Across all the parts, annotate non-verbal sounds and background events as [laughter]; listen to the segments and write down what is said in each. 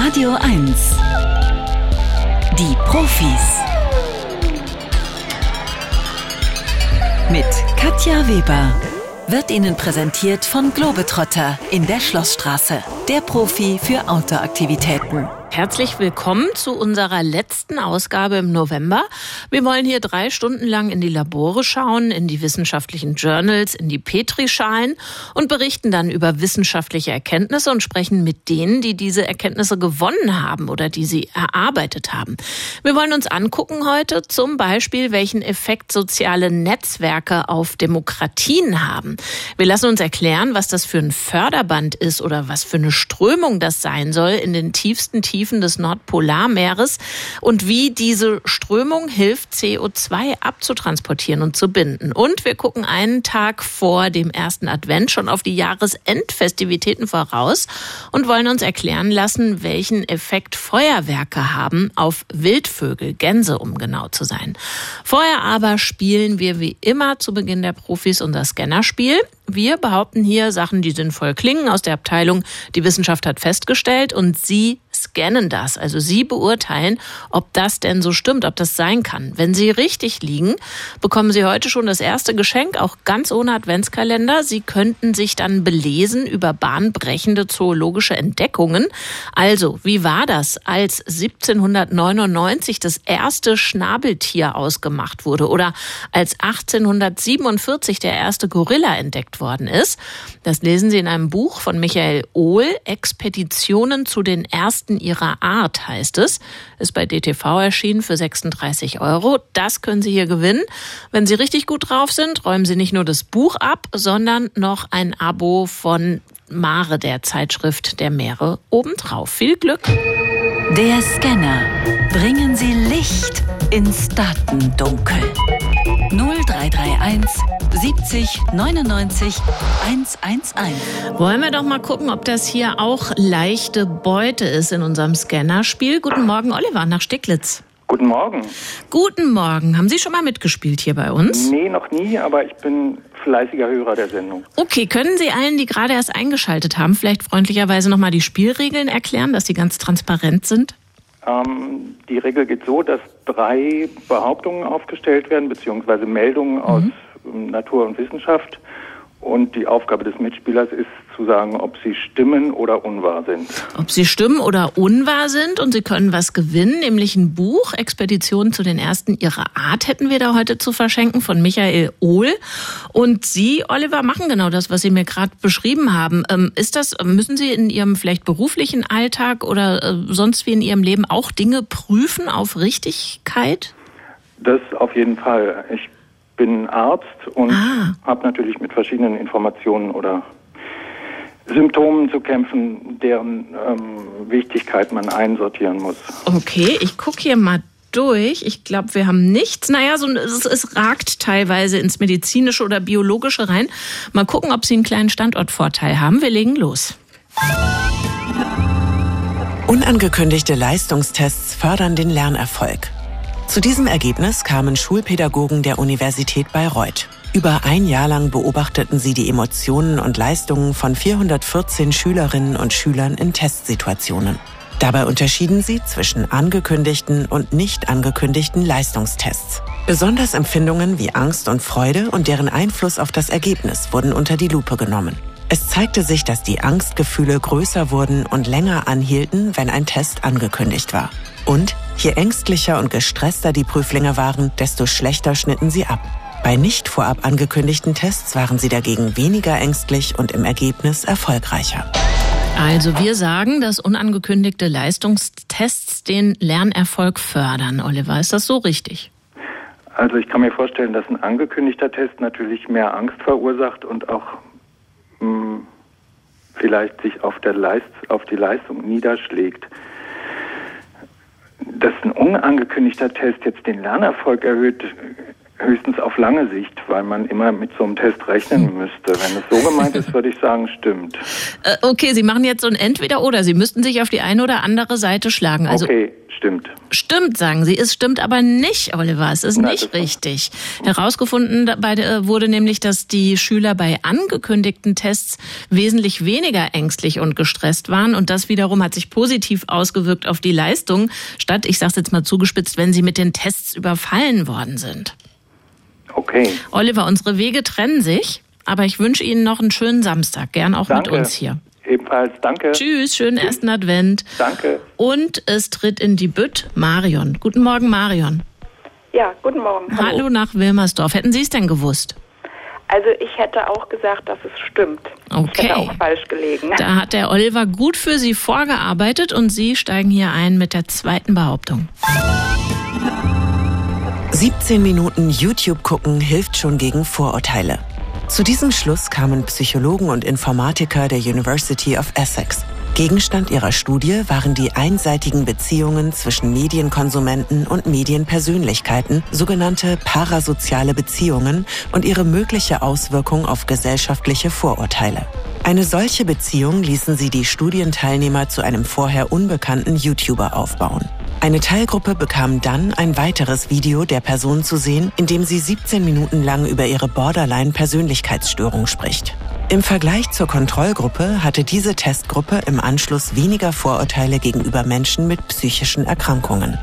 Radio 1. Die Profis. Mit Katja Weber. Wird Ihnen präsentiert von Globetrotter in der Schlossstraße. Der Profi für Outdoor-Aktivitäten. Herzlich willkommen zu unserer letzten Ausgabe im November. Wir wollen hier drei Stunden lang in die Labore schauen, in die wissenschaftlichen Journals, in die Petrischalen und berichten dann über wissenschaftliche Erkenntnisse und sprechen mit denen, die diese Erkenntnisse gewonnen haben oder die sie erarbeitet haben. Wir wollen uns angucken heute zum Beispiel, welchen Effekt soziale Netzwerke auf Demokratien haben. Wir lassen uns erklären, was das für ein Förderband ist oder was für eine Strömung das sein soll in den tiefsten Tiefen Tiefen des Nordpolarmeeres und wie diese Strömung hilft, CO2 abzutransportieren und zu binden. Und wir gucken einen Tag vor dem ersten Advent schon auf die Jahresendfestivitäten voraus und wollen uns erklären lassen, welchen Effekt Feuerwerke haben auf Wildvögel, Gänse, um genau zu sein. Vorher aber spielen wir wie immer zu Beginn der Profis unser Scannerspiel. Wir behaupten hier Sachen, die sinnvoll klingen aus der Abteilung, die Wissenschaft hat festgestellt und Sie scannen das. Also Sie beurteilen, ob das denn so stimmt, ob das sein kann. Wenn Sie richtig liegen, bekommen Sie heute schon das erste Geschenk, auch ganz ohne Adventskalender. Sie könnten sich dann belesen über bahnbrechende zoologische Entdeckungen. Also, wie war das, als 1799 das erste Schnabeltier ausgemacht wurde oder als 1847 der erste Gorilla entdeckt worden ist? Das lesen Sie in einem Buch von Michael Ohl, Expeditionen zu den ersten ihrer Art, heißt es. Ist bei DTV erschienen für 36 Euro. Das können Sie hier gewinnen. Wenn Sie richtig gut drauf sind, räumen Sie nicht nur das Buch ab, sondern noch ein Abo von Mare, der Zeitschrift der Meere, obendrauf. Viel Glück! Der Scanner. Bringen Sie Licht ins Datendunkel. 0331 70 99 111. Wollen wir doch mal gucken, ob das hier auch leichte Beute ist in unserem Scannerspiel. Guten Morgen, Oliver, nach Sticklitz. Guten Morgen. Guten Morgen. Haben Sie schon mal mitgespielt hier bei uns? Nee, noch nie, aber ich bin fleißiger Hörer der Sendung. Okay, können Sie allen, die gerade erst eingeschaltet haben, vielleicht freundlicherweise nochmal die Spielregeln erklären, dass sie ganz transparent sind? Ähm, die Regel geht so, dass drei Behauptungen aufgestellt werden, beziehungsweise Meldungen mhm. aus Natur und Wissenschaft. Und die Aufgabe des Mitspielers ist zu sagen, ob sie stimmen oder unwahr sind. Ob sie stimmen oder unwahr sind und sie können was gewinnen, nämlich ein Buch, Expedition zu den ersten ihrer Art hätten wir da heute zu verschenken von Michael Ohl. Und Sie, Oliver, machen genau das, was Sie mir gerade beschrieben haben. Ähm, ist das, müssen Sie in Ihrem vielleicht beruflichen Alltag oder äh, sonst wie in Ihrem Leben auch Dinge prüfen auf Richtigkeit? Das auf jeden Fall. Ich bin Arzt und ah. habe natürlich mit verschiedenen Informationen oder Symptomen zu kämpfen, deren ähm, Wichtigkeit man einsortieren muss. Okay, ich gucke hier mal durch. Ich glaube, wir haben nichts. Naja, so, es, es ragt teilweise ins medizinische oder biologische rein. Mal gucken, ob Sie einen kleinen Standortvorteil haben. Wir legen los. Unangekündigte Leistungstests fördern den Lernerfolg. Zu diesem Ergebnis kamen Schulpädagogen der Universität Bayreuth. Über ein Jahr lang beobachteten sie die Emotionen und Leistungen von 414 Schülerinnen und Schülern in Testsituationen. Dabei unterschieden sie zwischen angekündigten und nicht angekündigten Leistungstests. Besonders Empfindungen wie Angst und Freude und deren Einfluss auf das Ergebnis wurden unter die Lupe genommen. Es zeigte sich, dass die Angstgefühle größer wurden und länger anhielten, wenn ein Test angekündigt war. Und je ängstlicher und gestresster die Prüflinge waren, desto schlechter schnitten sie ab. Bei nicht vorab angekündigten Tests waren sie dagegen weniger ängstlich und im Ergebnis erfolgreicher. Also wir sagen, dass unangekündigte Leistungstests den Lernerfolg fördern. Oliver, ist das so richtig? Also ich kann mir vorstellen, dass ein angekündigter Test natürlich mehr Angst verursacht und auch mh, hm, vielleicht sich auf, der Leist auf die Leistung niederschlägt dass ein unangekündigter Test jetzt den Lernerfolg erhöht, Höchstens auf lange Sicht, weil man immer mit so einem Test rechnen hm. müsste. Wenn es so gemeint ist, würde ich sagen, stimmt. Äh, okay, Sie machen jetzt so ein Entweder-Oder. Sie müssten sich auf die eine oder andere Seite schlagen. Also okay, stimmt. Stimmt, sagen Sie. Es stimmt aber nicht, Oliver. Es ist Nein, nicht richtig. Herausgefunden dabei äh, wurde nämlich, dass die Schüler bei angekündigten Tests wesentlich weniger ängstlich und gestresst waren. Und das wiederum hat sich positiv ausgewirkt auf die Leistung, statt, ich sage es jetzt mal zugespitzt, wenn sie mit den Tests überfallen worden sind. Okay. Oliver, unsere Wege trennen sich, aber ich wünsche Ihnen noch einen schönen Samstag, gern auch Danke. mit uns hier. Ebenfalls, danke. Tschüss, schönen Tschüss. ersten Advent. Danke. Und es tritt in die Bütt Marion. Guten Morgen, Marion. Ja, guten Morgen. Hallo, Hallo nach Wilmersdorf. Hätten Sie es denn gewusst? Also ich hätte auch gesagt, dass es stimmt. Okay. Ich hätte auch falsch gelegen. Da hat der Oliver gut für Sie vorgearbeitet und Sie steigen hier ein mit der zweiten Behauptung. 17 Minuten YouTube gucken hilft schon gegen Vorurteile. Zu diesem Schluss kamen Psychologen und Informatiker der University of Essex. Gegenstand ihrer Studie waren die einseitigen Beziehungen zwischen Medienkonsumenten und Medienpersönlichkeiten, sogenannte parasoziale Beziehungen und ihre mögliche Auswirkung auf gesellschaftliche Vorurteile. Eine solche Beziehung ließen sie die Studienteilnehmer zu einem vorher unbekannten YouTuber aufbauen. Eine Teilgruppe bekam dann ein weiteres Video der Person zu sehen, in dem sie 17 Minuten lang über ihre Borderline-Persönlichkeitsstörung spricht. Im Vergleich zur Kontrollgruppe hatte diese Testgruppe im Anschluss weniger Vorurteile gegenüber Menschen mit psychischen Erkrankungen.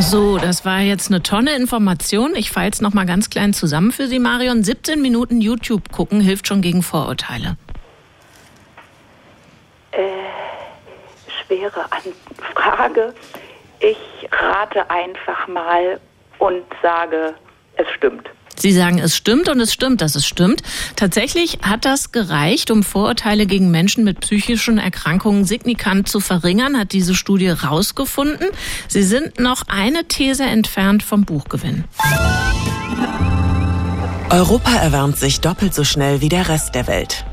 So, das war jetzt eine Tonne Information. Ich falle es nochmal ganz klein zusammen für Sie, Marion. 17 Minuten YouTube gucken hilft schon gegen Vorurteile. Äh, schwere Frage. Ich rate einfach mal und sage, es stimmt. Sie sagen, es stimmt und es stimmt, dass es stimmt. Tatsächlich hat das gereicht, um Vorurteile gegen Menschen mit psychischen Erkrankungen signifikant zu verringern, hat diese Studie rausgefunden. Sie sind noch eine These entfernt vom Buchgewinn. Europa erwärmt sich doppelt so schnell wie der Rest der Welt.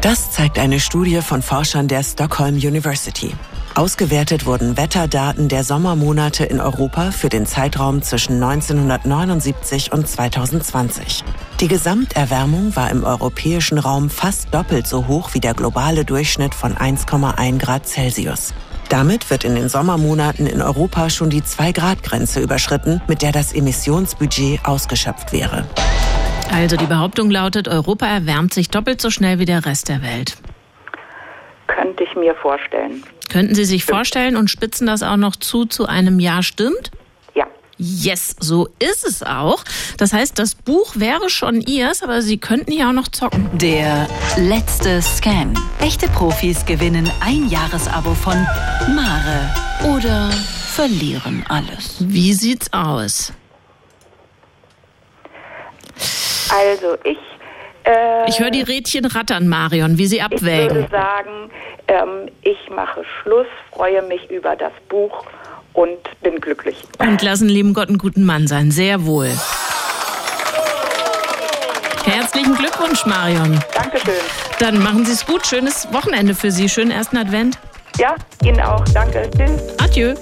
Das zeigt eine Studie von Forschern der Stockholm University. Ausgewertet wurden Wetterdaten der Sommermonate in Europa für den Zeitraum zwischen 1979 und 2020. Die Gesamterwärmung war im europäischen Raum fast doppelt so hoch wie der globale Durchschnitt von 1,1 Grad Celsius. Damit wird in den Sommermonaten in Europa schon die 2-Grad-Grenze überschritten, mit der das Emissionsbudget ausgeschöpft wäre. Also die Behauptung lautet, Europa erwärmt sich doppelt so schnell wie der Rest der Welt. Könnte ich mir vorstellen. Könnten Sie sich stimmt. vorstellen und spitzen das auch noch zu zu einem Ja stimmt? Ja. Yes, so ist es auch. Das heißt, das Buch wäre schon Ihrs, aber Sie könnten hier auch noch zocken. Der letzte Scan. Echte Profis gewinnen ein Jahresabo von Mare oder verlieren alles. Wie sieht's aus? Also, ich äh, ich höre die Rädchen rattern, Marion, wie sie abwägen. Ich würde sagen, ähm, ich mache Schluss, freue mich über das Buch und bin glücklich. Und lassen lieben Gott einen guten Mann sein, sehr wohl. Herzlichen Glückwunsch, Marion. Dankeschön. Dann machen Sie es gut. Schönes Wochenende für Sie. Schönen ersten Advent. Ja, Ihnen auch. Danke. Tschüss. Adieu.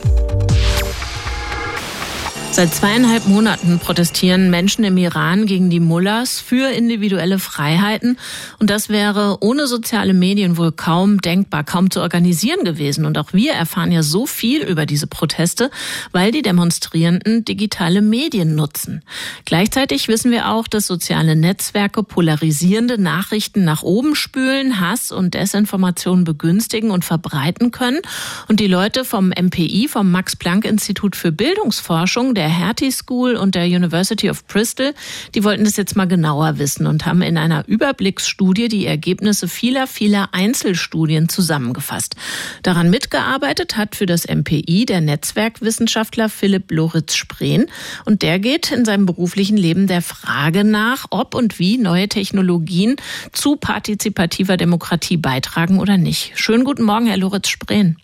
Seit zweieinhalb Monaten protestieren Menschen im Iran gegen die Mullahs für individuelle Freiheiten. Und das wäre ohne soziale Medien wohl kaum denkbar, kaum zu organisieren gewesen. Und auch wir erfahren ja so viel über diese Proteste, weil die Demonstrierenden digitale Medien nutzen. Gleichzeitig wissen wir auch, dass soziale Netzwerke polarisierende Nachrichten nach oben spülen, Hass und Desinformation begünstigen und verbreiten können. Und die Leute vom MPI, vom Max-Planck-Institut für Bildungsforschung, der Hertie School und der University of Bristol, die wollten das jetzt mal genauer wissen und haben in einer Überblicksstudie die Ergebnisse vieler, vieler Einzelstudien zusammengefasst. Daran mitgearbeitet hat für das MPI der Netzwerkwissenschaftler Philipp Loritz-Spreen und der geht in seinem beruflichen Leben der Frage nach, ob und wie neue Technologien zu partizipativer Demokratie beitragen oder nicht. Schönen guten Morgen, Herr Loritz-Spreen.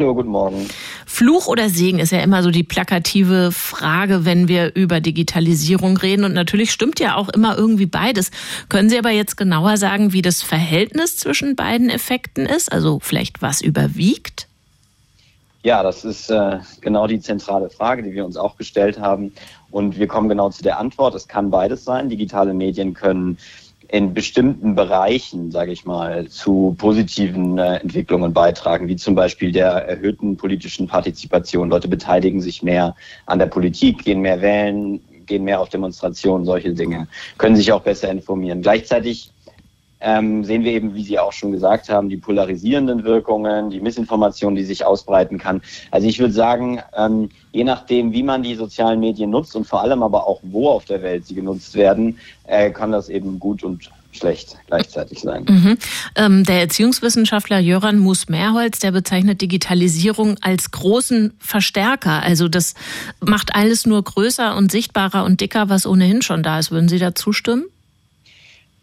Hallo, guten Morgen. Fluch oder Segen ist ja immer so die plakative Frage, wenn wir über Digitalisierung reden. Und natürlich stimmt ja auch immer irgendwie beides. Können Sie aber jetzt genauer sagen, wie das Verhältnis zwischen beiden Effekten ist? Also vielleicht was überwiegt? Ja, das ist äh, genau die zentrale Frage, die wir uns auch gestellt haben. Und wir kommen genau zu der Antwort, es kann beides sein. Digitale Medien können in bestimmten Bereichen, sage ich mal, zu positiven äh, Entwicklungen beitragen, wie zum Beispiel der erhöhten politischen Partizipation. Leute beteiligen sich mehr an der Politik, gehen mehr wählen, gehen mehr auf Demonstrationen, solche Dinge, können sich auch besser informieren. Gleichzeitig ähm, sehen wir eben, wie Sie auch schon gesagt haben, die polarisierenden Wirkungen, die Missinformation, die sich ausbreiten kann. Also ich würde sagen, ähm, je nachdem, wie man die sozialen Medien nutzt und vor allem aber auch wo auf der Welt sie genutzt werden, äh, kann das eben gut und schlecht gleichzeitig sein. Mhm. Ähm, der Erziehungswissenschaftler Jöran Mus-Mehrholz, der bezeichnet Digitalisierung als großen Verstärker. Also das macht alles nur größer und sichtbarer und dicker, was ohnehin schon da ist. Würden Sie da zustimmen?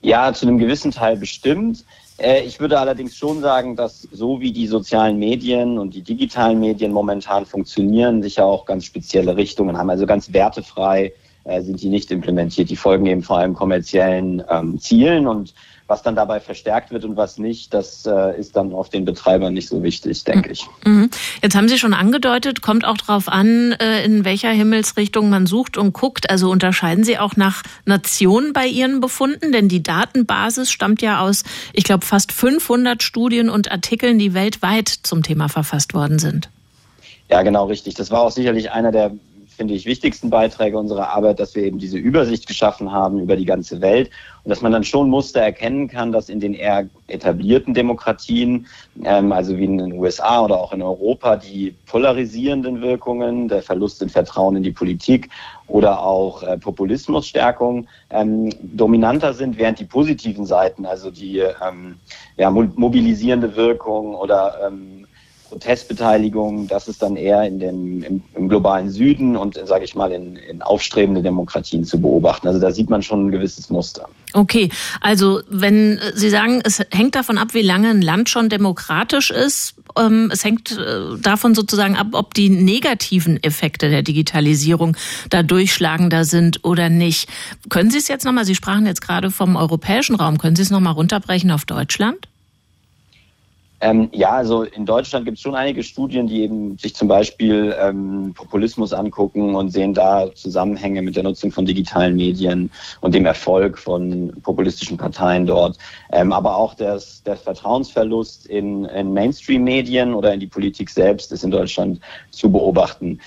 Ja, zu einem gewissen Teil bestimmt. Äh, ich würde allerdings schon sagen, dass so wie die sozialen Medien und die digitalen Medien momentan funktionieren, sicher auch ganz spezielle Richtungen haben. Also ganz wertefrei äh, sind die nicht implementiert. Die folgen eben vor allem kommerziellen ähm, Zielen und was dann dabei verstärkt wird und was nicht, das äh, ist dann auf den Betreibern nicht so wichtig, denke ich. Mhm. Jetzt haben Sie schon angedeutet, kommt auch darauf an, äh, in welcher Himmelsrichtung man sucht und guckt. Also unterscheiden Sie auch nach Nationen bei Ihren Befunden? Denn die Datenbasis stammt ja aus, ich glaube, fast 500 Studien und Artikeln, die weltweit zum Thema verfasst worden sind. Ja, genau richtig. Das war auch sicherlich einer der finde ich, wichtigsten Beiträge unserer Arbeit, dass wir eben diese Übersicht geschaffen haben über die ganze Welt und dass man dann schon Muster erkennen kann, dass in den eher etablierten Demokratien, ähm, also wie in den USA oder auch in Europa, die polarisierenden Wirkungen, der Verlust in Vertrauen in die Politik oder auch äh, Populismusstärkung ähm, dominanter sind, während die positiven Seiten, also die ähm, ja, mobilisierende Wirkung oder ähm, Protestbeteiligung, das ist dann eher in dem, im, im globalen Süden und, sage ich mal, in, in aufstrebende Demokratien zu beobachten. Also da sieht man schon ein gewisses Muster. Okay, also wenn Sie sagen, es hängt davon ab, wie lange ein Land schon demokratisch ist, ähm, es hängt äh, davon sozusagen ab, ob die negativen Effekte der Digitalisierung da durchschlagender sind oder nicht. Können Sie es jetzt nochmal, Sie sprachen jetzt gerade vom europäischen Raum, können Sie es nochmal runterbrechen auf Deutschland? Ähm, ja, also in Deutschland gibt es schon einige Studien, die eben sich zum Beispiel ähm, Populismus angucken und sehen da Zusammenhänge mit der Nutzung von digitalen Medien und dem Erfolg von populistischen Parteien dort. Ähm, aber auch das, der Vertrauensverlust in, in Mainstream-Medien oder in die Politik selbst ist in Deutschland zu beobachten.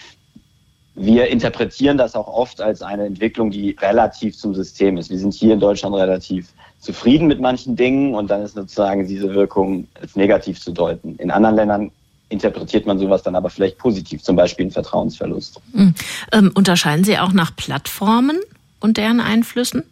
Wir interpretieren das auch oft als eine Entwicklung, die relativ zum System ist. Wir sind hier in Deutschland relativ zufrieden mit manchen Dingen und dann ist sozusagen diese Wirkung als negativ zu deuten. In anderen Ländern interpretiert man sowas dann aber vielleicht positiv, zum Beispiel einen Vertrauensverlust. Mhm. Ähm, unterscheiden Sie auch nach Plattformen und deren Einflüssen?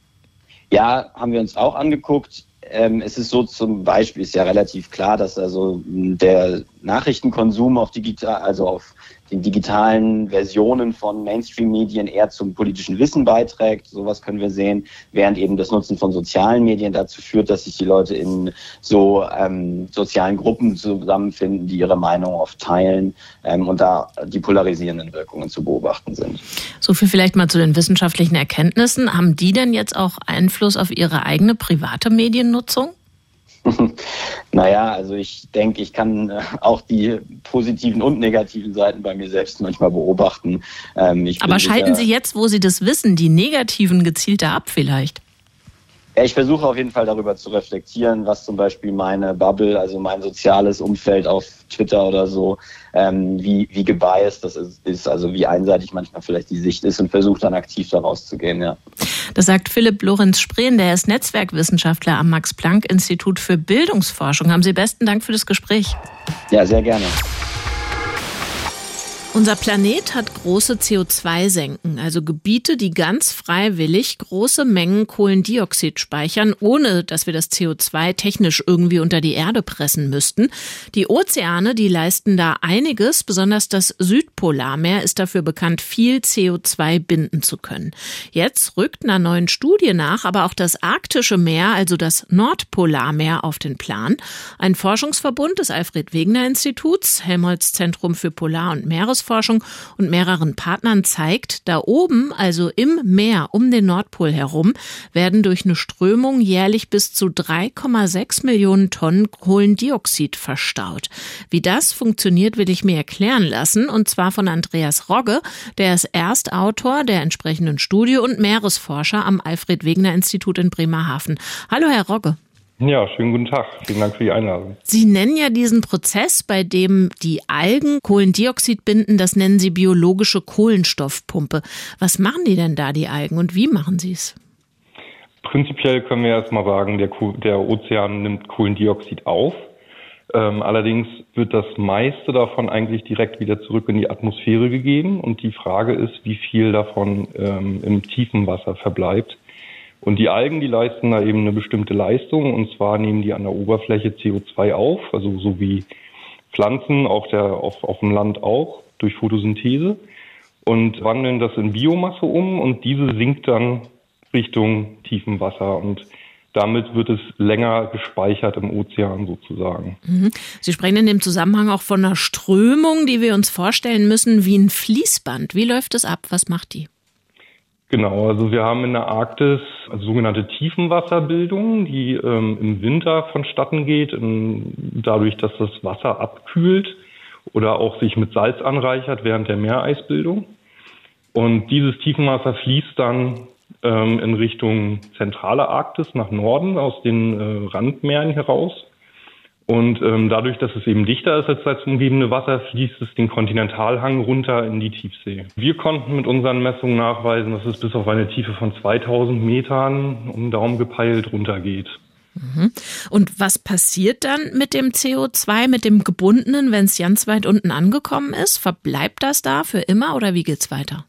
Ja, haben wir uns auch angeguckt. Ähm, es ist so zum Beispiel, ist ja relativ klar, dass also der Nachrichtenkonsum auf digital, also auf den digitalen Versionen von Mainstream-Medien eher zum politischen Wissen beiträgt. Sowas können wir sehen, während eben das Nutzen von sozialen Medien dazu führt, dass sich die Leute in so ähm, sozialen Gruppen zusammenfinden, die ihre Meinung oft teilen ähm, und da die polarisierenden Wirkungen zu beobachten sind. So viel vielleicht mal zu den wissenschaftlichen Erkenntnissen. Haben die denn jetzt auch Einfluss auf ihre eigene private Mediennutzung? [laughs] naja, also ich denke, ich kann äh, auch die positiven und negativen Seiten bei mir selbst manchmal beobachten. Ähm, Aber schalten Sie jetzt, wo Sie das wissen, die negativen gezielter ab vielleicht? Ja, ich versuche auf jeden Fall darüber zu reflektieren, was zum Beispiel meine Bubble, also mein soziales Umfeld auf Twitter oder so, ähm, wie, wie gebiased das ist, also wie einseitig manchmal vielleicht die Sicht ist und versuche dann aktiv daraus zu gehen, ja. Das sagt Philipp Lorenz Spreen, der ist Netzwerkwissenschaftler am Max-Planck-Institut für Bildungsforschung. Haben Sie besten Dank für das Gespräch. Ja, sehr gerne. Unser Planet hat große CO2-Senken, also Gebiete, die ganz freiwillig große Mengen Kohlendioxid speichern, ohne dass wir das CO2 technisch irgendwie unter die Erde pressen müssten. Die Ozeane, die leisten da einiges, besonders das Südpolarmeer ist dafür bekannt, viel CO2 binden zu können. Jetzt rückt einer neuen Studie nach, aber auch das arktische Meer, also das Nordpolarmeer, auf den Plan. Ein Forschungsverbund des Alfred Wegener Instituts, Helmholtz Zentrum für Polar- und Meeresforschung, Meeresforschung und mehreren Partnern zeigt, da oben, also im Meer um den Nordpol herum, werden durch eine Strömung jährlich bis zu 3,6 Millionen Tonnen Kohlendioxid verstaut. Wie das funktioniert, will ich mir erklären lassen, und zwar von Andreas Rogge, der ist Erstautor der entsprechenden Studie und Meeresforscher am Alfred Wegener Institut in Bremerhaven. Hallo, Herr Rogge. Ja, schönen guten Tag. Vielen Dank für die Einladung. Sie nennen ja diesen Prozess, bei dem die Algen Kohlendioxid binden, das nennen Sie biologische Kohlenstoffpumpe. Was machen die denn da, die Algen, und wie machen Sie es? Prinzipiell können wir erstmal sagen, der, der Ozean nimmt Kohlendioxid auf. Ähm, allerdings wird das meiste davon eigentlich direkt wieder zurück in die Atmosphäre gegeben. Und die Frage ist, wie viel davon ähm, im tiefen Wasser verbleibt. Und die Algen, die leisten da eben eine bestimmte Leistung. Und zwar nehmen die an der Oberfläche CO2 auf, also so wie Pflanzen auf, der, auf, auf dem Land auch, durch Photosynthese. Und wandeln das in Biomasse um und diese sinkt dann Richtung tiefen Wasser. Und damit wird es länger gespeichert im Ozean sozusagen. Mhm. Sie sprechen in dem Zusammenhang auch von einer Strömung, die wir uns vorstellen müssen wie ein Fließband. Wie läuft es ab? Was macht die? Genau, also wir haben in der Arktis also sogenannte Tiefenwasserbildung, die ähm, im Winter vonstatten geht, in, dadurch, dass das Wasser abkühlt oder auch sich mit Salz anreichert während der Meereisbildung. Und dieses Tiefenwasser fließt dann ähm, in Richtung zentrale Arktis nach Norden aus den äh, Randmeeren heraus und ähm, dadurch, dass es eben dichter ist als das umgebende Wasser, fließt es den Kontinentalhang runter in die Tiefsee. Wir konnten mit unseren Messungen nachweisen, dass es bis auf eine Tiefe von 2000 Metern um Daumen gepeilt runtergeht. Mhm. Und was passiert dann mit dem CO2, mit dem gebundenen, wenn es ganz weit unten angekommen ist? Verbleibt das da für immer oder wie geht's weiter?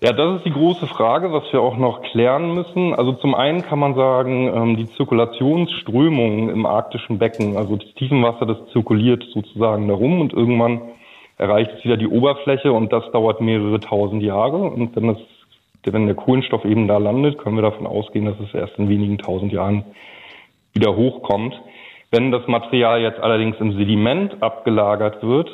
Ja, das ist die große Frage, was wir auch noch klären müssen. Also zum einen kann man sagen, ähm, die Zirkulationsströmung im arktischen Becken, also das Tiefenwasser, das zirkuliert sozusagen darum und irgendwann erreicht es wieder die Oberfläche und das dauert mehrere tausend Jahre. Und wenn, das, wenn der Kohlenstoff eben da landet, können wir davon ausgehen, dass es erst in wenigen tausend Jahren wieder hochkommt. Wenn das Material jetzt allerdings im Sediment abgelagert wird,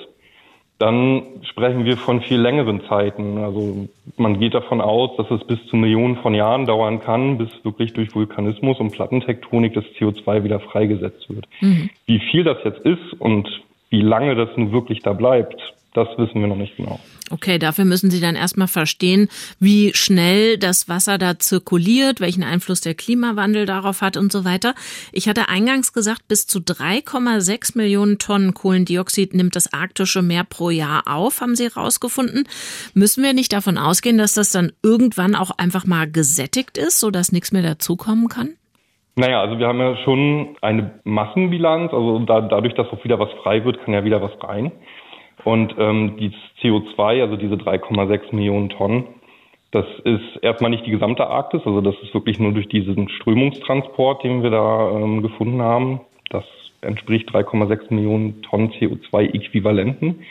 dann sprechen wir von viel längeren Zeiten. Also man geht davon aus, dass es bis zu Millionen von Jahren dauern kann, bis wirklich durch Vulkanismus und Plattentektonik das CO2 wieder freigesetzt wird. Mhm. Wie viel das jetzt ist und wie lange das nun wirklich da bleibt, das wissen wir noch nicht genau. Okay, dafür müssen Sie dann erstmal verstehen, wie schnell das Wasser da zirkuliert, welchen Einfluss der Klimawandel darauf hat und so weiter. Ich hatte eingangs gesagt, bis zu 3,6 Millionen Tonnen Kohlendioxid nimmt das arktische Meer pro Jahr auf, haben Sie herausgefunden. Müssen wir nicht davon ausgehen, dass das dann irgendwann auch einfach mal gesättigt ist, sodass nichts mehr dazukommen kann? Naja, also wir haben ja schon eine Massenbilanz, also da, dadurch, dass auch wieder was frei wird, kann ja wieder was rein. Und ähm, die CO2, also diese 3,6 Millionen Tonnen, das ist erstmal nicht die gesamte Arktis, also das ist wirklich nur durch diesen Strömungstransport, den wir da ähm, gefunden haben. Das entspricht 3,6 Millionen Tonnen CO2-Äquivalenten.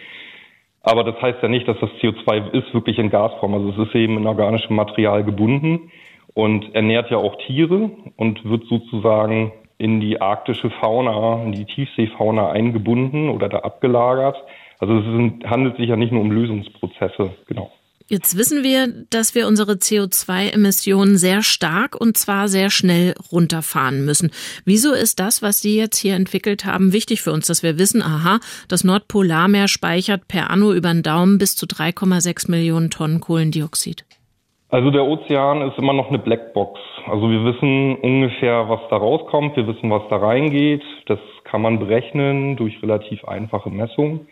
Aber das heißt ja nicht, dass das CO2 ist wirklich in Gasform. Also es ist eben in organischem Material gebunden und ernährt ja auch Tiere und wird sozusagen in die arktische Fauna, in die Tiefseefauna eingebunden oder da abgelagert. Also es sind, handelt sich ja nicht nur um Lösungsprozesse, genau. Jetzt wissen wir, dass wir unsere CO2-Emissionen sehr stark und zwar sehr schnell runterfahren müssen. Wieso ist das, was Sie jetzt hier entwickelt haben, wichtig für uns, dass wir wissen, aha, das Nordpolarmeer speichert per Anno über den Daumen bis zu 3,6 Millionen Tonnen Kohlendioxid? Also der Ozean ist immer noch eine Blackbox. Also wir wissen ungefähr, was da rauskommt, wir wissen, was da reingeht. Das kann man berechnen durch relativ einfache Messungen.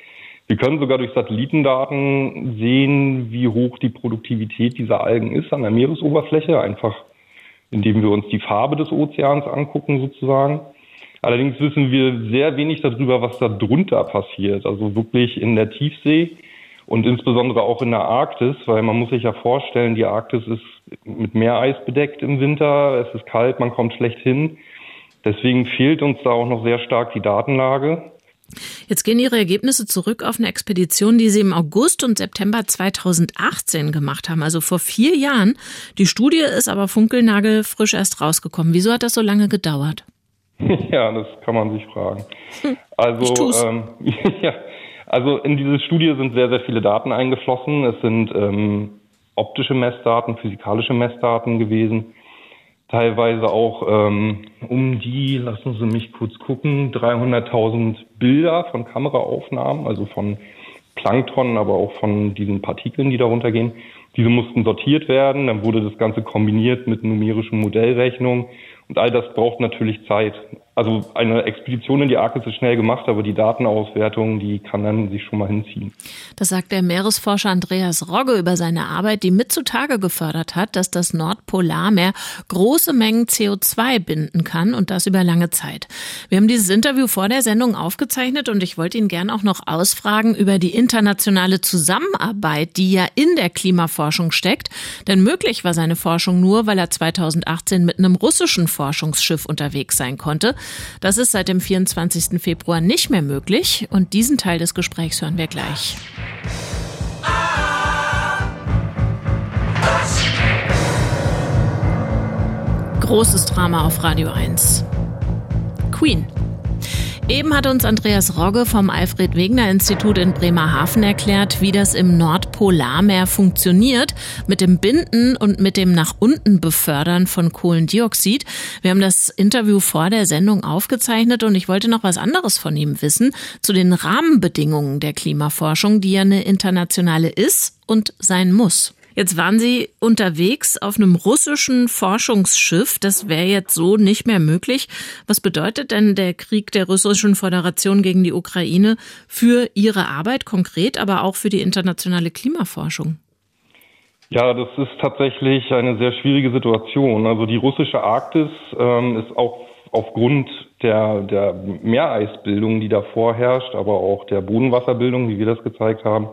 Wir können sogar durch Satellitendaten sehen, wie hoch die Produktivität dieser Algen ist an der Meeresoberfläche, einfach indem wir uns die Farbe des Ozeans angucken sozusagen. Allerdings wissen wir sehr wenig darüber, was da drunter passiert, also wirklich in der Tiefsee und insbesondere auch in der Arktis, weil man muss sich ja vorstellen, die Arktis ist mit Meereis bedeckt im Winter, es ist kalt, man kommt schlecht hin. Deswegen fehlt uns da auch noch sehr stark die Datenlage. Jetzt gehen Ihre Ergebnisse zurück auf eine Expedition, die Sie im August und September 2018 gemacht haben, also vor vier Jahren. Die Studie ist aber funkelnagelfrisch erst rausgekommen. Wieso hat das so lange gedauert? [laughs] Ja, das kann man sich fragen. Hm, also, ähm, [laughs] ja, Also in diese Studie sind sehr, sehr viele Daten eingeflossen. Es sind ähm, optische Messdaten, physikalische Messdaten gewesen. Teilweise auch ähm, um die, lassen Sie mich kurz gucken, 300.000 Bilder von Kameraaufnahmen, also von Plankton, aber auch von diesen Partikeln, die darunter gehen. Diese mussten sortiert werden, dann wurde das Ganze kombiniert mit numerischen Modellrechnungen und all das braucht natürlich Zeit. Also eine Expedition in die Arktis ist schnell gemacht, aber die Datenauswertung, die kann dann sich schon mal hinziehen. Das sagt der Meeresforscher Andreas Rogge über seine Arbeit, die mit zutage gefördert hat, dass das Nordpolarmeer große Mengen CO2 binden kann und das über lange Zeit. Wir haben dieses Interview vor der Sendung aufgezeichnet und ich wollte ihn gern auch noch ausfragen über die internationale Zusammenarbeit, die ja in der Klimaforschung steckt. Denn möglich war seine Forschung nur, weil er 2018 mit einem russischen Forschungsschiff unterwegs sein konnte. Das ist seit dem 24. Februar nicht mehr möglich und diesen Teil des Gesprächs hören wir gleich. Großes Drama auf Radio 1. Queen. Eben hat uns Andreas Rogge vom Alfred Wegener Institut in Bremerhaven erklärt, wie das im Nordpolarmeer funktioniert mit dem Binden und mit dem nach unten befördern von Kohlendioxid. Wir haben das Interview vor der Sendung aufgezeichnet und ich wollte noch was anderes von ihm wissen zu den Rahmenbedingungen der Klimaforschung, die ja eine internationale ist und sein muss. Jetzt waren Sie unterwegs auf einem russischen Forschungsschiff. Das wäre jetzt so nicht mehr möglich. Was bedeutet denn der Krieg der russischen Föderation gegen die Ukraine für Ihre Arbeit konkret, aber auch für die internationale Klimaforschung? Ja, das ist tatsächlich eine sehr schwierige Situation. Also die russische Arktis ähm, ist auch aufgrund der, der Meereisbildung, die da vorherrscht, aber auch der Bodenwasserbildung, wie wir das gezeigt haben,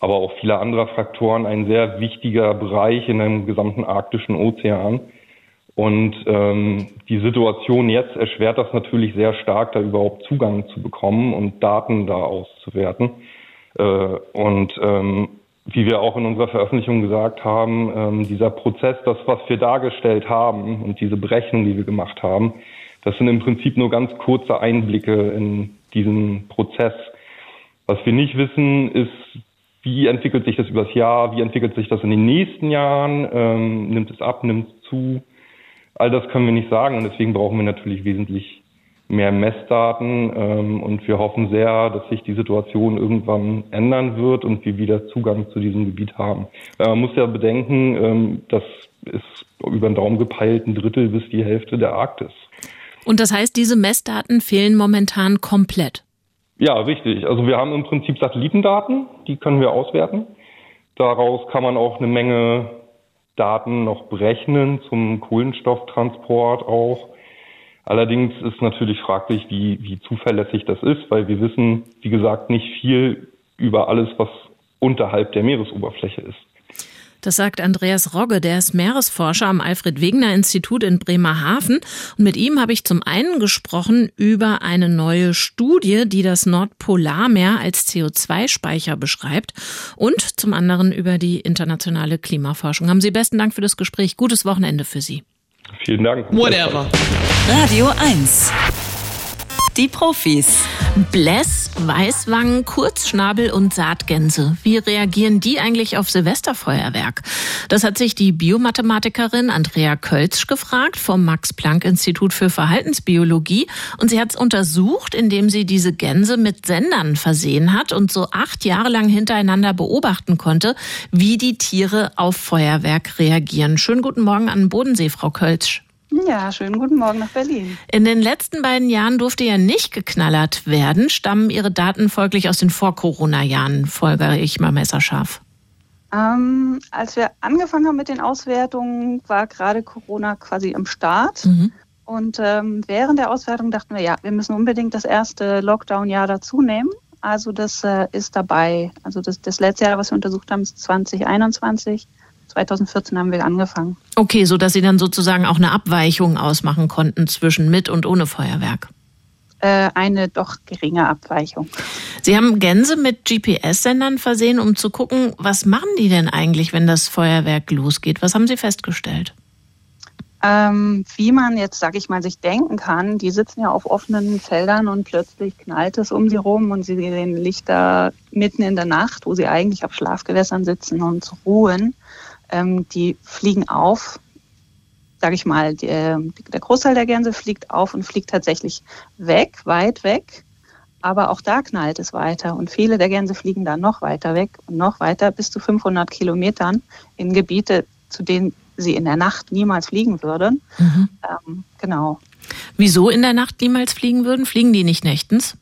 aber auch viele andere Faktoren ein sehr wichtiger Bereich in einem gesamten arktischen Ozean. Und ähm, die Situation jetzt erschwert das natürlich sehr stark, da überhaupt Zugang zu bekommen und Daten da auszuwerten. Äh, und ähm, wie wir auch in unserer Veröffentlichung gesagt haben, ähm, dieser Prozess, das, was wir dargestellt haben und diese Berechnung, die wir gemacht haben, das sind im Prinzip nur ganz kurze Einblicke in diesen Prozess. Was wir nicht wissen, ist, wie entwickelt sich das übers Jahr? Wie entwickelt sich das in den nächsten Jahren? Ähm, nimmt es ab? Nimmt es zu? All das können wir nicht sagen und deswegen brauchen wir natürlich wesentlich mehr Messdaten ähm, und wir hoffen sehr, dass sich die Situation irgendwann ändern wird und wir wieder Zugang zu diesem Gebiet haben. Äh, man muss ja bedenken, ähm, das ist über den Daumen gepeilt ein Drittel bis die Hälfte der Arktis. Und das heißt, diese Messdaten fehlen momentan komplett? Ja, richtig. Also wir haben im Prinzip Satellitendaten, die können wir auswerten. Daraus kann man auch eine Menge Daten noch berechnen zum Kohlenstofftransport auch. Allerdings ist natürlich fraglich, wie, wie zuverlässig das ist, weil wir wissen, wie gesagt, nicht viel über alles, was unterhalb der Meeresoberfläche ist. Das sagt Andreas Rogge, der ist Meeresforscher am Alfred Wegener Institut in Bremerhaven. Und mit ihm habe ich zum einen gesprochen über eine neue Studie, die das Nordpolarmeer als CO2-Speicher beschreibt und zum anderen über die internationale Klimaforschung. Haben Sie besten Dank für das Gespräch. Gutes Wochenende für Sie. Vielen Dank. Whatever. Radio 1. Die Profis. Bläss, Weißwangen, Kurzschnabel und Saatgänse. Wie reagieren die eigentlich auf Silvesterfeuerwerk? Das hat sich die Biomathematikerin Andrea Kölzsch gefragt vom Max-Planck-Institut für Verhaltensbiologie. Und sie hat es untersucht, indem sie diese Gänse mit Sendern versehen hat und so acht Jahre lang hintereinander beobachten konnte, wie die Tiere auf Feuerwerk reagieren. Schönen guten Morgen an den Bodensee, Frau Kölzsch. Ja, schönen guten Morgen nach Berlin. In den letzten beiden Jahren durfte ja nicht geknallert werden. Stammen Ihre Daten folglich aus den Vor-Corona-Jahren, folgere ich mal messerscharf? Ähm, als wir angefangen haben mit den Auswertungen, war gerade Corona quasi im Start. Mhm. Und ähm, während der Auswertung dachten wir, ja, wir müssen unbedingt das erste Lockdown-Jahr dazu nehmen. Also das äh, ist dabei. Also das, das letzte Jahr, was wir untersucht haben, ist 2021. 2014 haben wir angefangen. Okay, so dass Sie dann sozusagen auch eine Abweichung ausmachen konnten zwischen mit und ohne Feuerwerk. Äh, eine doch geringe Abweichung. Sie haben Gänse mit GPS-Sendern versehen, um zu gucken, was machen die denn eigentlich, wenn das Feuerwerk losgeht? Was haben Sie festgestellt? Ähm, wie man jetzt, sag ich mal, sich denken kann, die sitzen ja auf offenen Feldern und plötzlich knallt es um sie rum und sie sehen Lichter mitten in der Nacht, wo sie eigentlich auf Schlafgewässern sitzen und ruhen. Ähm, die fliegen auf, sag ich mal, die, der Großteil der Gänse fliegt auf und fliegt tatsächlich weg, weit weg. Aber auch da knallt es weiter und viele der Gänse fliegen dann noch weiter weg und noch weiter bis zu 500 Kilometern in Gebiete, zu denen sie in der Nacht niemals fliegen würden. Mhm. Ähm, genau. Wieso in der Nacht niemals fliegen würden? Fliegen die nicht nächtens?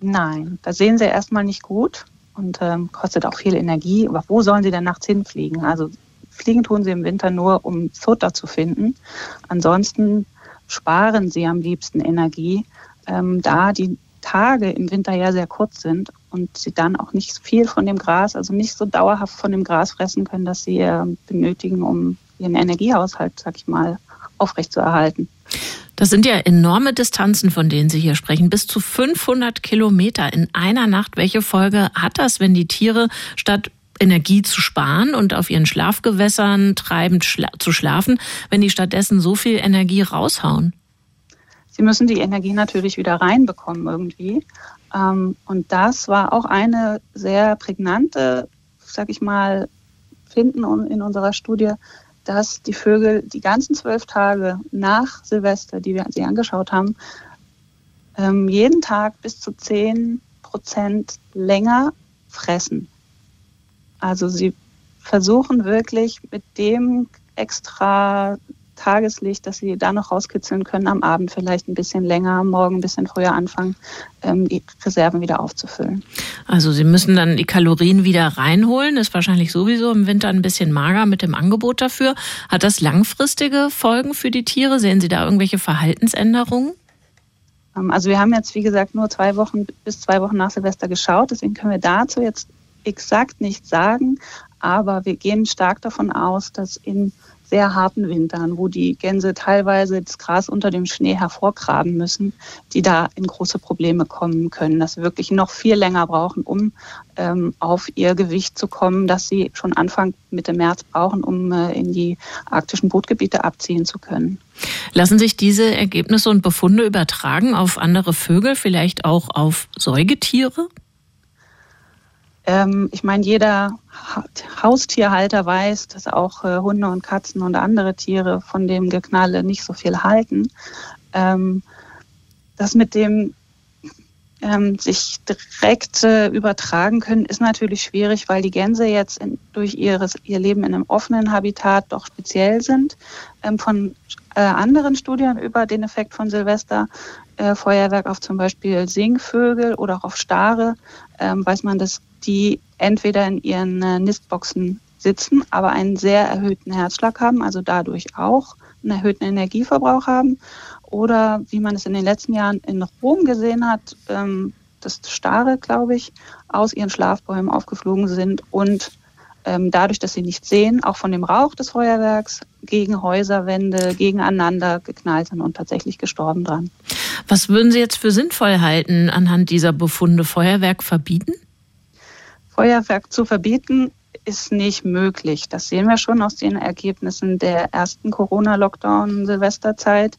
Nein, da sehen sie erstmal nicht gut und ähm, kostet auch viel Energie. Aber wo sollen sie denn nachts hinfliegen? Also fliegen tun sie im Winter nur, um Futter zu finden. Ansonsten sparen sie am liebsten Energie, ähm, da die Tage im Winter ja sehr kurz sind und sie dann auch nicht viel von dem Gras, also nicht so dauerhaft von dem Gras fressen können, das sie äh, benötigen, um ihren Energiehaushalt, sag ich mal, aufrechtzuerhalten. Das sind ja enorme Distanzen, von denen Sie hier sprechen. Bis zu 500 Kilometer in einer Nacht. Welche Folge hat das, wenn die Tiere statt Energie zu sparen und auf ihren Schlafgewässern treibend schla zu schlafen, wenn die stattdessen so viel Energie raushauen? Sie müssen die Energie natürlich wieder reinbekommen irgendwie. Ähm, und das war auch eine sehr prägnante, sag ich mal, Finden in unserer Studie, dass die Vögel die ganzen zwölf Tage nach Silvester, die wir sie angeschaut haben, ähm, jeden Tag bis zu zehn Prozent länger fressen. Also sie versuchen wirklich mit dem extra Tageslicht, dass sie da noch rauskitzeln können, am Abend vielleicht ein bisschen länger, Morgen ein bisschen früher anfangen, ähm, die Reserven wieder aufzufüllen. Also Sie müssen dann die Kalorien wieder reinholen, ist wahrscheinlich sowieso im Winter ein bisschen mager mit dem Angebot dafür. Hat das langfristige Folgen für die Tiere? Sehen Sie da irgendwelche Verhaltensänderungen? Ähm, also wir haben jetzt, wie gesagt, nur zwei Wochen bis zwei Wochen nach Silvester geschaut, deswegen können wir dazu jetzt exakt nichts sagen, aber wir gehen stark davon aus, dass in sehr harten Wintern, wo die Gänse teilweise das Gras unter dem Schnee hervorgraben müssen, die da in große Probleme kommen können, dass sie wirklich noch viel länger brauchen, um ähm, auf ihr Gewicht zu kommen, das sie schon Anfang Mitte März brauchen, um äh, in die arktischen Brutgebiete abziehen zu können. Lassen sich diese Ergebnisse und Befunde übertragen auf andere Vögel, vielleicht auch auf Säugetiere? Ähm, ich meine, jeder Haustierhalter weiß, dass auch äh, Hunde und Katzen und andere Tiere von dem Geknalle nicht so viel halten. Ähm, das mit dem ähm, sich direkt äh, übertragen können, ist natürlich schwierig, weil die Gänse jetzt in, durch ihres, ihr Leben in einem offenen Habitat doch speziell sind. Ähm, von äh, anderen Studien über den Effekt von Silvester äh, auf zum Beispiel Singvögel oder auch auf Stare ähm, weiß man, dass die entweder in ihren äh, Nistboxen sitzen, aber einen sehr erhöhten Herzschlag haben, also dadurch auch einen erhöhten Energieverbrauch haben. Oder wie man es in den letzten Jahren in Rom gesehen hat, ähm, dass Stare, glaube ich, aus ihren Schlafbäumen aufgeflogen sind und ähm, dadurch, dass sie nicht sehen, auch von dem Rauch des Feuerwerks gegen Häuserwände, gegeneinander geknallt sind und tatsächlich gestorben dran. Was würden Sie jetzt für sinnvoll halten anhand dieser Befunde? Feuerwerk verbieten? Feuerwerk zu verbieten ist nicht möglich. Das sehen wir schon aus den Ergebnissen der ersten Corona-Lockdown-Silvesterzeit,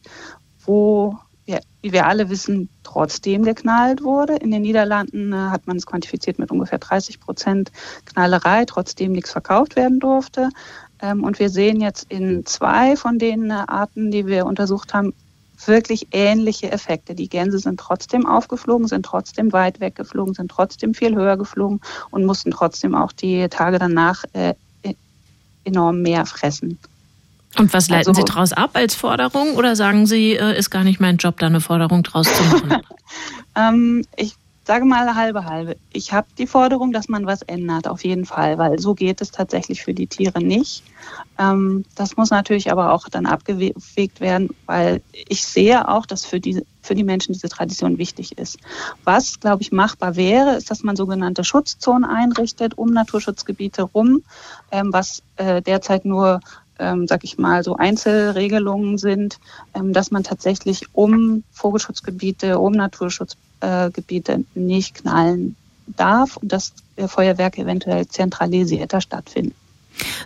wo ja, wie wir alle wissen, trotzdem geknallt wurde. In den Niederlanden äh, hat man es quantifiziert mit ungefähr 30 Prozent Knallerei, trotzdem nichts verkauft werden durfte. Ähm, und wir sehen jetzt in zwei von den äh, Arten, die wir untersucht haben, wirklich ähnliche Effekte. Die Gänse sind trotzdem aufgeflogen, sind trotzdem weit weggeflogen, sind trotzdem viel höher geflogen und mussten trotzdem auch die Tage danach äh, e-, enorm mehr fressen. Und was leiten also, Sie daraus ab als Forderung oder sagen Sie, äh, ist gar nicht mein Job, da eine Forderung draus zu machen? [laughs] ähm, ich sage mal halbe halbe. Ich habe die Forderung, dass man was ändert, auf jeden Fall, weil so geht es tatsächlich für die Tiere nicht. Ähm, das muss natürlich aber auch dann abgewegt werden, weil ich sehe auch, dass für die, für die Menschen diese Tradition wichtig ist. Was, glaube ich, machbar wäre, ist, dass man sogenannte Schutzzonen einrichtet um Naturschutzgebiete rum, ähm, was äh, derzeit nur ähm, sag ich mal, so Einzelregelungen sind, ähm, dass man tatsächlich um Vogelschutzgebiete, um Naturschutzgebiete äh, nicht knallen darf und dass Feuerwerke eventuell zentralisierter stattfinden.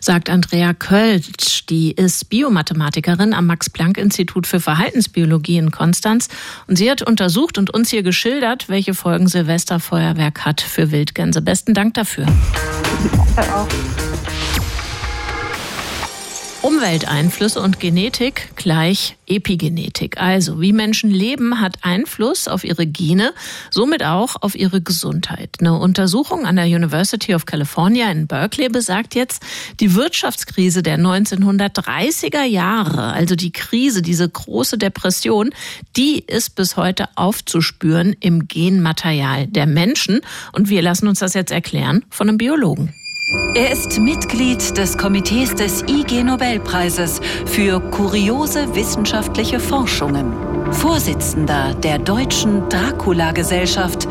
sagt Andrea Kölsch. Die ist Biomathematikerin am Max-Planck-Institut für Verhaltensbiologie in Konstanz. Und sie hat untersucht und uns hier geschildert, welche Folgen Silvesterfeuerwerk hat für Wildgänse. Besten Dank dafür. Danke auch. Umwelteinflüsse und Genetik gleich Epigenetik. Also wie Menschen leben, hat Einfluss auf ihre Gene, somit auch auf ihre Gesundheit. Eine Untersuchung an der University of California in Berkeley besagt jetzt, die Wirtschaftskrise der 1930er Jahre, also die Krise, diese große Depression, die ist bis heute aufzuspüren im Genmaterial der Menschen. Und wir lassen uns das jetzt erklären von einem Biologen. Er ist Mitglied des Komitees des IG Nobelpreises für kuriose wissenschaftliche Forschungen, Vorsitzender der Deutschen Dracula-Gesellschaft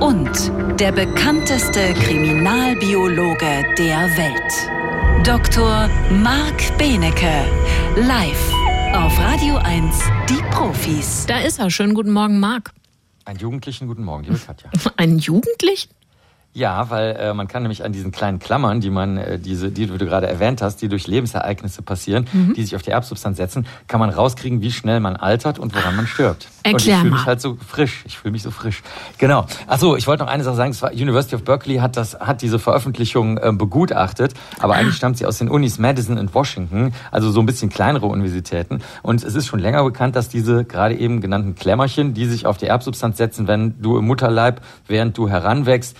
und der bekannteste Kriminalbiologe der Welt. Dr. Marc Benecke, live auf Radio 1, die Profis. Da ist er. Schönen guten Morgen, Marc. Einen jugendlichen guten Morgen, liebe Katja. Einen Jugendlichen? Ja, weil äh, man kann nämlich an diesen kleinen Klammern, die man, äh, diese, die du gerade erwähnt hast, die durch Lebensereignisse passieren, mhm. die sich auf die Erbsubstanz setzen, kann man rauskriegen, wie schnell man altert und woran man stirbt. Erklär und ich fühle mich halt so frisch. Ich fühle mich so frisch. Genau. Achso, ich wollte noch eine Sache sagen. Das war University of Berkeley hat das, hat diese Veröffentlichung äh, begutachtet, aber eigentlich stammt sie aus den Unis Madison und Washington, also so ein bisschen kleinere Universitäten. Und es ist schon länger bekannt, dass diese gerade eben genannten Klemmerchen, die sich auf die Erbsubstanz setzen, wenn du im Mutterleib, während du heranwächst,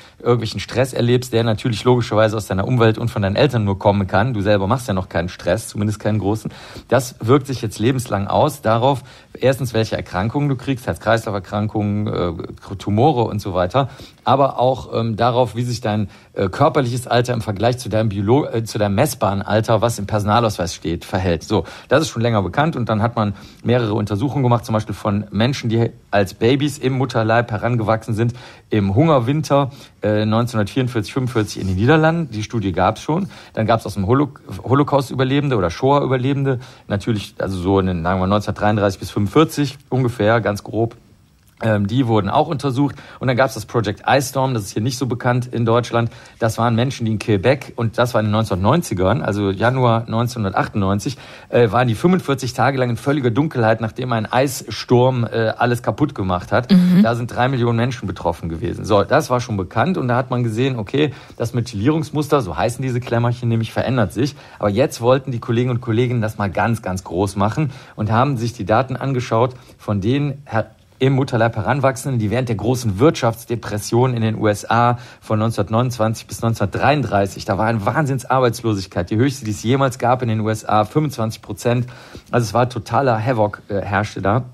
irgendwelchen Stress erlebst, der natürlich logischerweise aus deiner Umwelt und von deinen Eltern nur kommen kann. Du selber machst ja noch keinen Stress, zumindest keinen großen. Das wirkt sich jetzt lebenslang aus darauf, erstens, welche Erkrankungen du kriegst, Herz-Kreislauf-Erkrankungen, äh, Tumore und so weiter, aber auch ähm, darauf, wie sich dein äh, körperliches Alter im Vergleich zu deinem, Biolo äh, zu deinem messbaren Alter, was im Personalausweis steht, verhält. So, das ist schon länger bekannt und dann hat man mehrere Untersuchungen gemacht, zum Beispiel von Menschen, die als Babys im Mutterleib herangewachsen sind, im Hungerwinter äh, 1944, 45 in den Niederlanden. Die Studie gab es schon. Dann gab es aus dem Holo Holocaust-Überlebende oder Shoah-Überlebende, natürlich, also so in den, sagen wir 1933 bis 45 ungefähr, ganz grob ähm, die wurden auch untersucht. Und dann gab es das Project Ice Storm, das ist hier nicht so bekannt in Deutschland. Das waren Menschen, die in Quebec, und das war in den 1990ern, also Januar 1998, äh, waren die 45 Tage lang in völliger Dunkelheit, nachdem ein Eissturm äh, alles kaputt gemacht hat. Mhm. Da sind drei Millionen Menschen betroffen gewesen. So, das war schon bekannt und da hat man gesehen, okay, das Methylierungsmuster, so heißen diese Klemmerchen nämlich, verändert sich. Aber jetzt wollten die Kollegen und Kolleginnen das mal ganz, ganz groß machen und haben sich die Daten angeschaut, von denen im Mutterleib Heranwachsenden, die während der großen Wirtschaftsdepression in den USA von 1929 bis 1933, da war eine Wahnsinnsarbeitslosigkeit, die höchste, die es jemals gab in den USA, 25 Prozent. Also es war totaler Havoc äh, herrschte da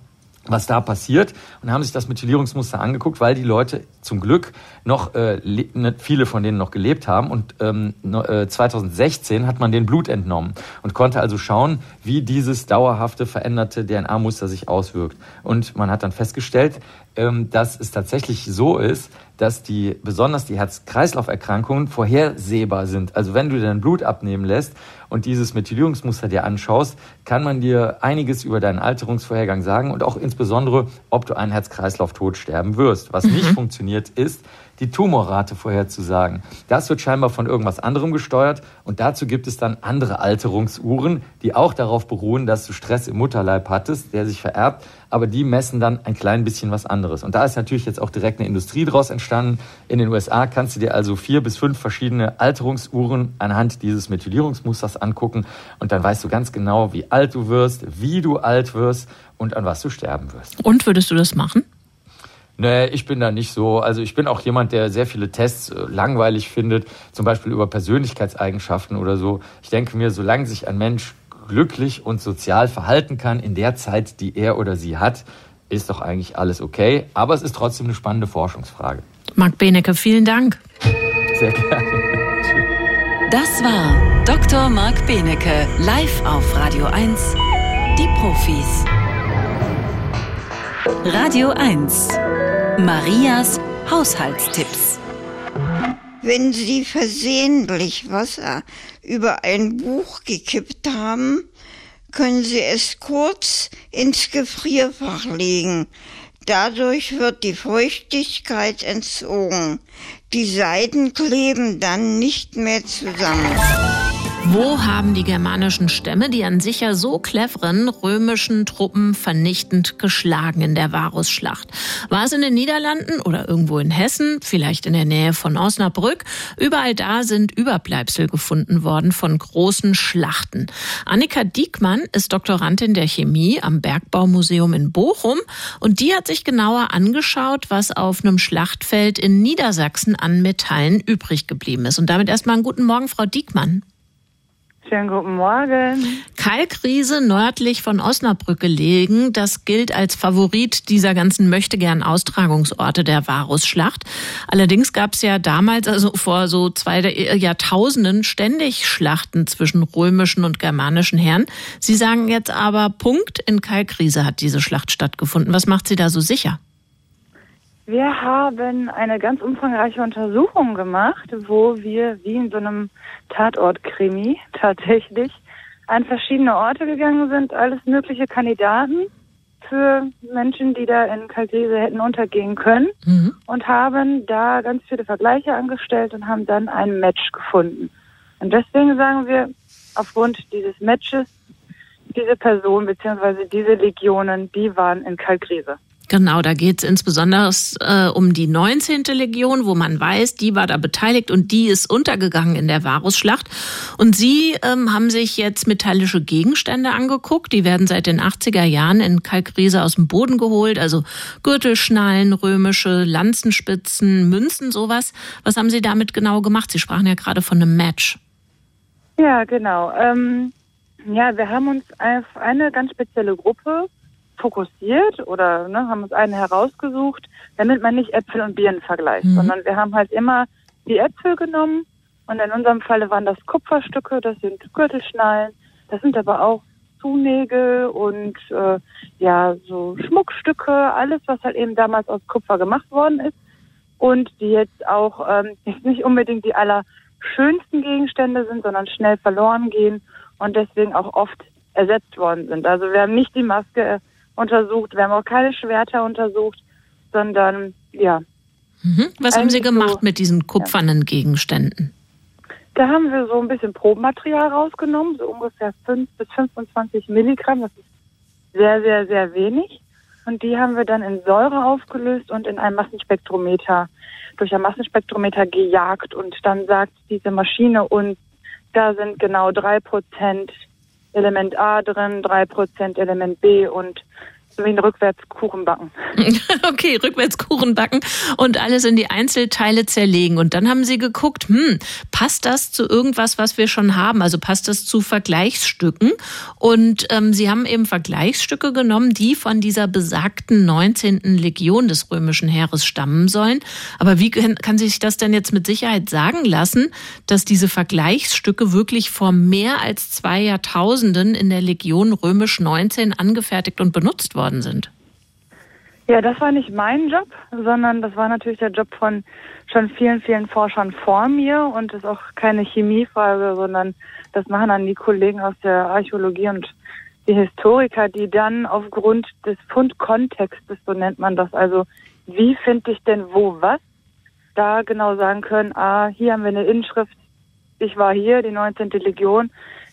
was da passiert und haben sich das Methylierungsmuster angeguckt, weil die Leute zum Glück noch äh, ne, viele von denen noch gelebt haben und ähm, äh, 2016 hat man den Blut entnommen und konnte also schauen, wie dieses dauerhafte veränderte DNA-Muster sich auswirkt. Und man hat dann festgestellt, dass es tatsächlich so ist, dass die besonders die Herz-Kreislauf-Erkrankungen vorhersehbar sind. Also wenn du dein Blut abnehmen lässt und dieses Methylierungsmuster dir anschaust, kann man dir einiges über deinen Alterungsvorhergang sagen und auch insbesondere, ob du einen Herz-Kreislauf-Tod sterben wirst. Was mhm. nicht funktioniert, ist, die Tumorrate vorherzusagen. Das wird scheinbar von irgendwas anderem gesteuert und dazu gibt es dann andere Alterungsuhren, die auch darauf beruhen, dass du Stress im Mutterleib hattest, der sich vererbt, aber die messen dann ein klein bisschen was anderes. Und da ist natürlich jetzt auch direkt eine Industrie draus entstanden. In den USA kannst du dir also vier bis fünf verschiedene Alterungsuhren anhand dieses Methylierungsmusters angucken und dann weißt du ganz genau, wie alt du wirst, wie du alt wirst und an was du sterben wirst. Und würdest du das machen? Nee, ich bin da nicht so. Also ich bin auch jemand, der sehr viele Tests äh, langweilig findet, zum Beispiel über Persönlichkeitseigenschaften oder so. Ich denke mir, solange sich ein Mensch glücklich und sozial verhalten kann in der Zeit, die er oder sie hat, ist doch eigentlich alles okay. Aber es ist trotzdem eine spannende Forschungsfrage. Marc Benecke, vielen Dank. Sehr gerne. [laughs] Das war Dr. Marc Benecke live auf Radio 1. Die Profis. Radio 1. Marias Haushaltstipps. Wenn Sie versehentlich Wasser über ein Buch gekippt haben, können Sie es kurz ins Gefrierfach legen. Dadurch wird die Feuchtigkeit entzogen. Die Seiten kleben dann nicht mehr zusammen. Wo haben die germanischen Stämme die an sich ja so cleveren römischen Truppen vernichtend geschlagen in der Varusschlacht? War es in den Niederlanden oder irgendwo in Hessen, vielleicht in der Nähe von Osnabrück? Überall da sind Überbleibsel gefunden worden von großen Schlachten. Annika Diekmann ist Doktorandin der Chemie am Bergbaumuseum in Bochum und die hat sich genauer angeschaut, was auf einem Schlachtfeld in Niedersachsen an Metallen übrig geblieben ist. Und damit erstmal einen guten Morgen, Frau Diekmann. Schönen guten Morgen. Kalkriese nördlich von Osnabrück gelegen. Das gilt als Favorit dieser ganzen möchtegern Austragungsorte der Varusschlacht. Allerdings gab es ja damals, also vor so zwei Jahrtausenden, ständig Schlachten zwischen römischen und germanischen Herren. Sie sagen jetzt aber, Punkt, in Kalkriese hat diese Schlacht stattgefunden. Was macht Sie da so sicher? Wir haben eine ganz umfangreiche Untersuchung gemacht, wo wir wie in so einem Tatort-Krimi tatsächlich an verschiedene Orte gegangen sind, alles mögliche Kandidaten für Menschen, die da in Kalkrise hätten untergehen können mhm. und haben da ganz viele Vergleiche angestellt und haben dann ein Match gefunden. Und deswegen sagen wir, aufgrund dieses Matches, diese Person bzw. diese Legionen, die waren in Kalkrise. Genau, da geht es insbesondere äh, um die 19. Legion, wo man weiß, die war da beteiligt und die ist untergegangen in der Varusschlacht. Und Sie ähm, haben sich jetzt metallische Gegenstände angeguckt. Die werden seit den 80er Jahren in Kalkriese aus dem Boden geholt, also Gürtelschnallen, römische Lanzenspitzen, Münzen, sowas. Was haben Sie damit genau gemacht? Sie sprachen ja gerade von einem Match. Ja, genau. Ähm, ja, wir haben uns auf eine ganz spezielle Gruppe fokussiert oder ne, haben uns einen herausgesucht, damit man nicht Äpfel und Birnen vergleicht, mhm. sondern wir haben halt immer die Äpfel genommen und in unserem Falle waren das Kupferstücke, das sind Gürtelschnallen, das sind aber auch Zunägel und äh, ja so Schmuckstücke, alles was halt eben damals aus Kupfer gemacht worden ist und die jetzt auch ähm, [laughs] nicht unbedingt die allerschönsten Gegenstände sind, sondern schnell verloren gehen und deswegen auch oft ersetzt worden sind. Also wir haben nicht die Maske untersucht. Wir haben auch keine Schwerter untersucht, sondern ja. Mhm. Was haben Sie gemacht so, mit diesen kupfernen ja. Gegenständen? Da haben wir so ein bisschen Probenmaterial rausgenommen, so ungefähr 5 bis 25 Milligramm. Das ist sehr, sehr, sehr wenig. Und die haben wir dann in Säure aufgelöst und in einem Massenspektrometer, durch ein Massenspektrometer gejagt. Und dann sagt diese Maschine uns, da sind genau drei Prozent Element A drin, drei Prozent Element B und so wie ein Rückwärtskuchen backen. [laughs] Okay, Rückwärtskuchen backen und alles in die Einzelteile zerlegen. Und dann haben Sie geguckt, hm, passt das zu irgendwas, was wir schon haben? Also passt das zu Vergleichsstücken? Und ähm, Sie haben eben Vergleichsstücke genommen, die von dieser besagten 19. Legion des römischen Heeres stammen sollen. Aber wie kann sich das denn jetzt mit Sicherheit sagen lassen, dass diese Vergleichsstücke wirklich vor mehr als zwei Jahrtausenden in der Legion römisch 19 angefertigt und benutzt wurden? Worden sind? Ja, das war nicht mein Job, sondern das war natürlich der Job von schon vielen, vielen Forschern vor mir und ist auch keine Chemiefrage, sondern das machen dann die Kollegen aus der Archäologie und die Historiker, die dann aufgrund des Fundkontextes, so nennt man das, also wie finde ich denn wo was, da genau sagen können, ah, hier haben wir eine Inschrift, ich war hier, die 19. Legion,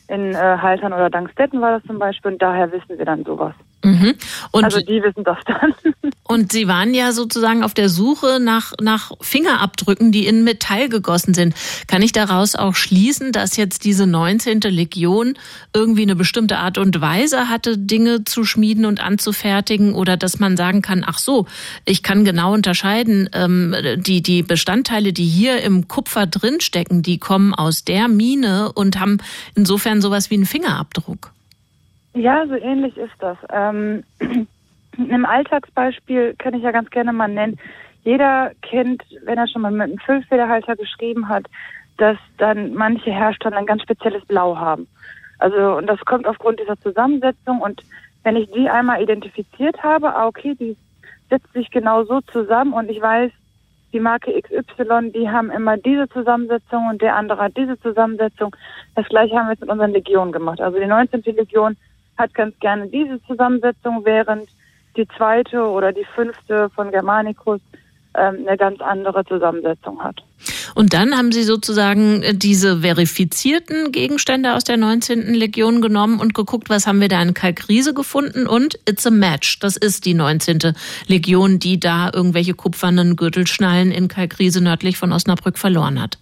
in äh, Haltern oder Dankstetten war das zum Beispiel und daher wissen wir dann sowas. Mhm. Und, also die wissen das dann. [laughs] Und Sie waren ja sozusagen auf der Suche nach, nach Fingerabdrücken, die in Metall gegossen sind. Kann ich daraus auch schließen, dass jetzt diese 19. Legion irgendwie eine bestimmte Art und Weise hatte, Dinge zu schmieden und anzufertigen oder dass man sagen kann, ach so, ich kann genau unterscheiden, ähm, die, die Bestandteile, die hier im Kupfer drinstecken, die kommen aus der Mine und haben insofern sowas wie einen Fingerabdruck. Ja, so ähnlich ist das. Ähm, [clears throat] Im Alltagsbeispiel kann ich ja ganz gerne mal nennen. Jeder kennt, wenn er schon mal mit einem Füllfederhalter geschrieben hat, dass dann manche Hersteller ein ganz spezielles Blau haben. Also, und das kommt aufgrund dieser Zusammensetzung. Und wenn ich die einmal identifiziert habe, ah, okay, die setzt sich genau so zusammen und ich weiß, die Marke XY, die haben immer diese Zusammensetzung und der andere hat diese Zusammensetzung. Das gleiche haben wir jetzt mit unseren Legionen gemacht. Also die 19. Legion hat ganz gerne diese Zusammensetzung, während die zweite oder die fünfte von Germanicus ähm, eine ganz andere Zusammensetzung hat. Und dann haben Sie sozusagen äh, diese verifizierten Gegenstände aus der 19. Legion genommen und geguckt, was haben wir da in Kalkriese gefunden und it's a match. Das ist die 19. Legion, die da irgendwelche kupfernen Gürtelschnallen in Kalkriese nördlich von Osnabrück verloren hat.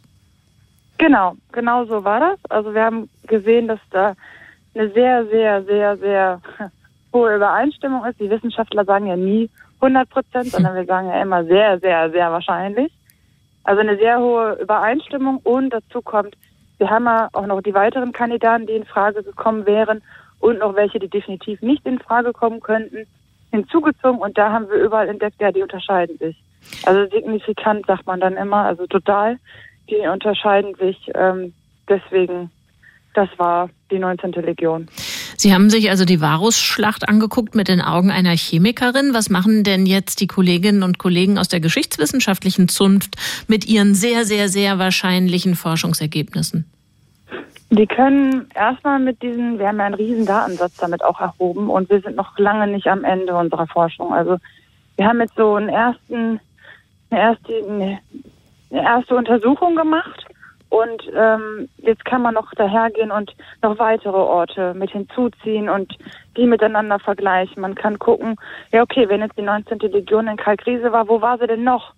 Genau, genau so war das. Also wir haben gesehen, dass da eine sehr, sehr, sehr, sehr [laughs] hohe Übereinstimmung ist. Die Wissenschaftler sagen ja nie 100 Prozent, sondern wir sagen ja immer sehr, sehr, sehr wahrscheinlich. Also eine sehr hohe Übereinstimmung und dazu kommt, wir haben ja auch noch die weiteren Kandidaten, die in Frage gekommen wären und noch welche, die definitiv nicht in Frage kommen könnten, hinzugezogen und da haben wir überall entdeckt, ja, die unterscheiden sich. Also signifikant sagt man dann immer, also total, die unterscheiden sich. Ähm, deswegen, das war die 19. Legion. Sie haben sich also die Varusschlacht angeguckt mit den Augen einer Chemikerin. Was machen denn jetzt die Kolleginnen und Kollegen aus der geschichtswissenschaftlichen Zunft mit ihren sehr, sehr, sehr wahrscheinlichen Forschungsergebnissen? Die können erstmal mit diesen, wir haben ja einen riesen Datensatz damit auch erhoben und wir sind noch lange nicht am Ende unserer Forschung. Also wir haben jetzt so einen ersten, eine erste, eine erste Untersuchung gemacht und ähm, jetzt kann man noch dahergehen und noch weitere Orte mit hinzuziehen und die miteinander vergleichen. Man kann gucken, ja okay, wenn jetzt die 19. Legion in Kalkriese war, wo war sie denn noch?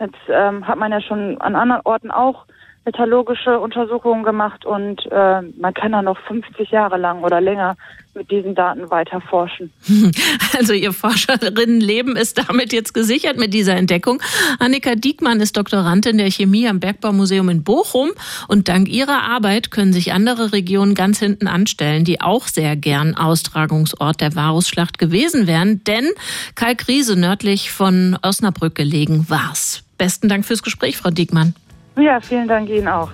Jetzt ähm, hat man ja schon an anderen Orten auch metallurgische Untersuchungen gemacht und äh, man kann da noch 50 Jahre lang oder länger mit diesen Daten weiter forschen. [laughs] Also Ihr Forscherinnenleben ist damit jetzt gesichert mit dieser Entdeckung. Annika Diekmann ist Doktorandin der Chemie am Bergbaumuseum in Bochum und dank ihrer Arbeit können sich andere Regionen ganz hinten anstellen, die auch sehr gern Austragungsort der Varusschlacht gewesen wären, denn Kalkriese nördlich von Osnabrück gelegen war's. Besten Dank fürs Gespräch, Frau Diekmann. Ja, vielen Dank Ihnen auch.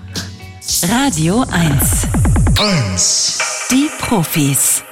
Radio 1. 1. Die Profis.